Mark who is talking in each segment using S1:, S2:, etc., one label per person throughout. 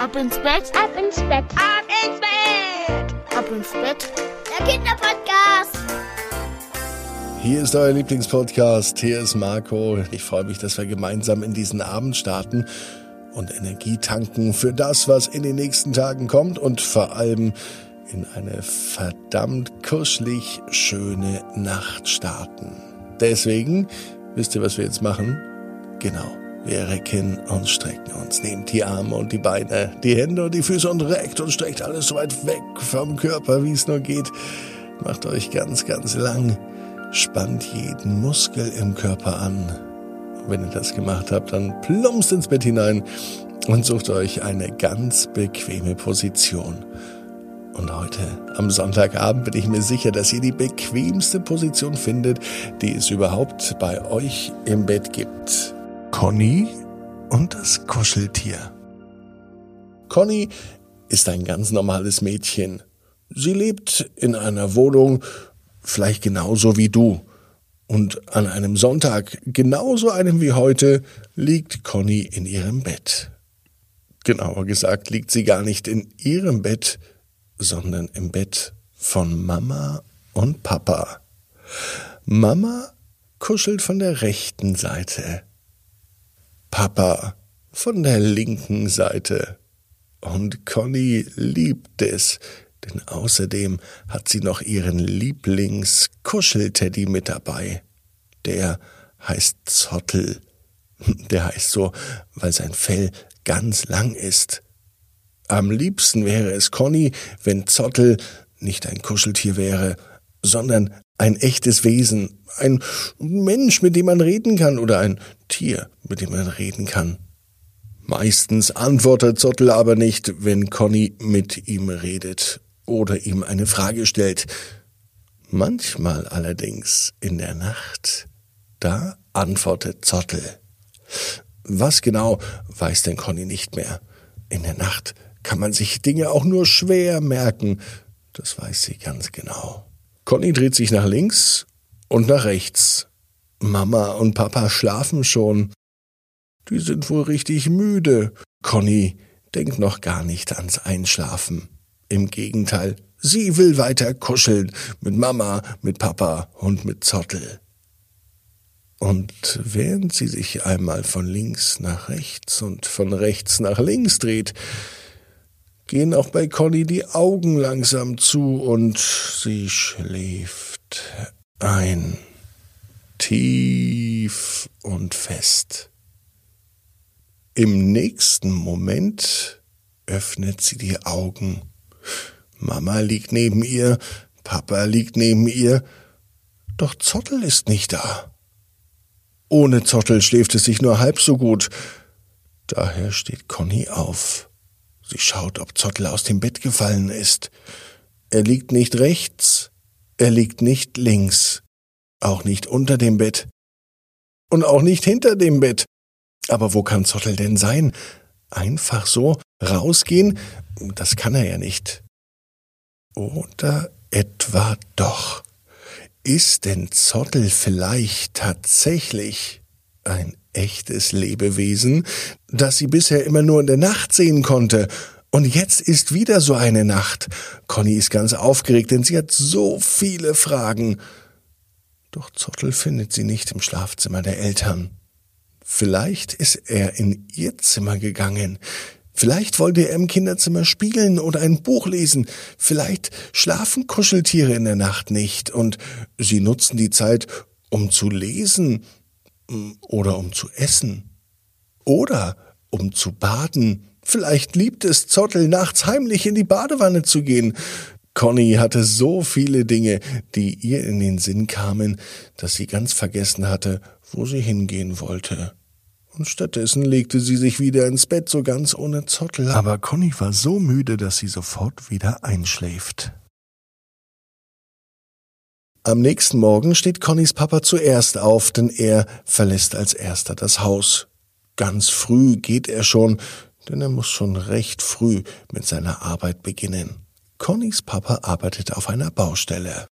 S1: Ab ins Bett,
S2: ab ins Bett,
S3: ab ins Bett,
S1: ab ins Bett.
S2: Der Kinderpodcast.
S4: Hier ist euer Lieblingspodcast. Hier ist Marco. Ich freue mich, dass wir gemeinsam in diesen Abend starten und Energie tanken für das, was in den nächsten Tagen kommt und vor allem in eine verdammt kuschelig schöne Nacht starten. Deswegen, wisst ihr, was wir jetzt machen? Genau. Wir recken und strecken uns, nehmt die Arme und die Beine, die Hände und die Füße und reckt und streckt alles so weit weg vom Körper, wie es nur geht. Macht euch ganz, ganz lang. Spannt jeden Muskel im Körper an. Wenn ihr das gemacht habt, dann plumpst ins Bett hinein und sucht euch eine ganz bequeme Position. Und heute, am Sonntagabend, bin ich mir sicher, dass ihr die bequemste Position findet, die es überhaupt bei euch im Bett gibt. Conny und das Kuscheltier. Conny ist ein ganz normales Mädchen. Sie lebt in einer Wohnung, vielleicht genauso wie du. Und an einem Sonntag, genauso einem wie heute, liegt Conny in ihrem Bett. Genauer gesagt liegt sie gar nicht in ihrem Bett, sondern im Bett von Mama und Papa. Mama kuschelt von der rechten Seite, Papa von der linken Seite. Und Conny liebt es, denn außerdem hat sie noch ihren Lieblingskuschelteddy mit dabei. Der heißt Zottel. Der heißt so, weil sein Fell ganz lang ist. Am liebsten wäre es Conny, wenn Zottel nicht ein Kuscheltier wäre, sondern ein echtes Wesen, ein Mensch, mit dem man reden kann, oder ein Tier, mit dem man reden kann. Meistens antwortet Zottel aber nicht, wenn Conny mit ihm redet oder ihm eine Frage stellt. Manchmal allerdings in der Nacht, da antwortet Zottel. Was genau, weiß denn Conny nicht mehr. In der Nacht kann man sich Dinge auch nur schwer merken. Das weiß sie ganz genau. Conny dreht sich nach links und nach rechts. Mama und Papa schlafen schon. Die sind wohl richtig müde. Conny denkt noch gar nicht ans Einschlafen. Im Gegenteil, sie will weiter kuscheln mit Mama, mit Papa und mit Zottel. Und während sie sich einmal von links nach rechts und von rechts nach links dreht, gehen auch bei Conny die Augen langsam zu und sie schläft ein. Tief und fest. Im nächsten Moment öffnet sie die Augen. Mama liegt neben ihr, Papa liegt neben ihr, doch Zottel ist nicht da. Ohne Zottel schläft es sich nur halb so gut. Daher steht Conny auf. Sie schaut, ob Zottel aus dem Bett gefallen ist. Er liegt nicht rechts, er liegt nicht links, auch nicht unter dem Bett und auch nicht hinter dem Bett. Aber wo kann Zottel denn sein? Einfach so rausgehen? Das kann er ja nicht. Oder etwa doch. Ist denn Zottel vielleicht tatsächlich ein echtes Lebewesen, das sie bisher immer nur in der Nacht sehen konnte? Und jetzt ist wieder so eine Nacht. Conny ist ganz aufgeregt, denn sie hat so viele Fragen. Doch Zottel findet sie nicht im Schlafzimmer der Eltern. Vielleicht ist er in ihr Zimmer gegangen. Vielleicht wollte er im Kinderzimmer spielen oder ein Buch lesen. Vielleicht schlafen Kuscheltiere in der Nacht nicht und sie nutzen die Zeit, um zu lesen oder um zu essen oder um zu baden. Vielleicht liebt es Zottel, nachts heimlich in die Badewanne zu gehen. Conny hatte so viele Dinge, die ihr in den Sinn kamen, dass sie ganz vergessen hatte, wo sie hingehen wollte. Und stattdessen legte sie sich wieder ins Bett, so ganz ohne Zottel. Aber Conny war so müde, dass sie sofort wieder einschläft. Am nächsten Morgen steht Connys Papa zuerst auf, denn er verlässt als erster das Haus. Ganz früh geht er schon, denn er muss schon recht früh mit seiner Arbeit beginnen. Connys Papa arbeitet auf einer Baustelle.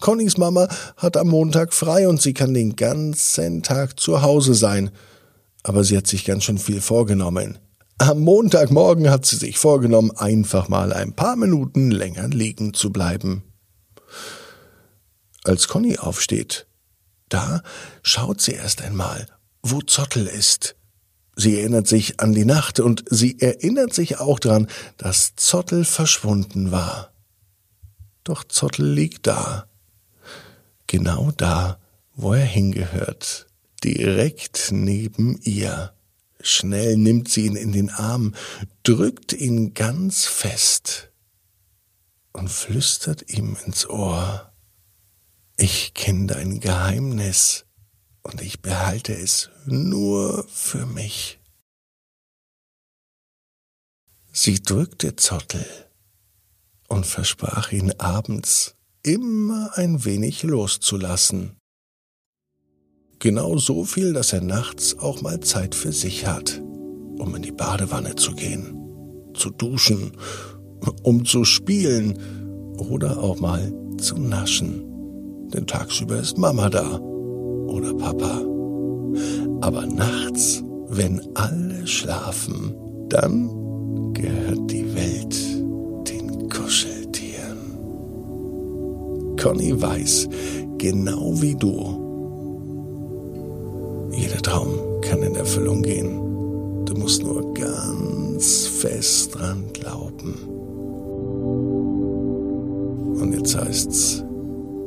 S4: Connys Mama hat am Montag frei und sie kann den ganzen Tag zu Hause sein. Aber sie hat sich ganz schön viel vorgenommen. Am Montagmorgen hat sie sich vorgenommen, einfach mal ein paar Minuten länger liegen zu bleiben. Als Conny aufsteht, da schaut sie erst einmal, wo Zottel ist. Sie erinnert sich an die Nacht und sie erinnert sich auch daran, dass Zottel verschwunden war. Doch Zottel liegt da, genau da, wo er hingehört, direkt neben ihr. Schnell nimmt sie ihn in den Arm, drückt ihn ganz fest und flüstert ihm ins Ohr. Ich kenne dein Geheimnis und ich behalte es nur für mich. Sie drückte Zottel und versprach ihn abends immer ein wenig loszulassen. Genau so viel, dass er nachts auch mal Zeit für sich hat, um in die Badewanne zu gehen, zu duschen, um zu spielen oder auch mal zu naschen. Denn tagsüber ist Mama da oder Papa. Aber nachts, wenn alle schlafen, dann gehört die Welt den Kuscheltieren. Conny weiß, genau wie du, jeder Traum kann in Erfüllung gehen. Du musst nur ganz fest dran glauben. Und jetzt heißt's,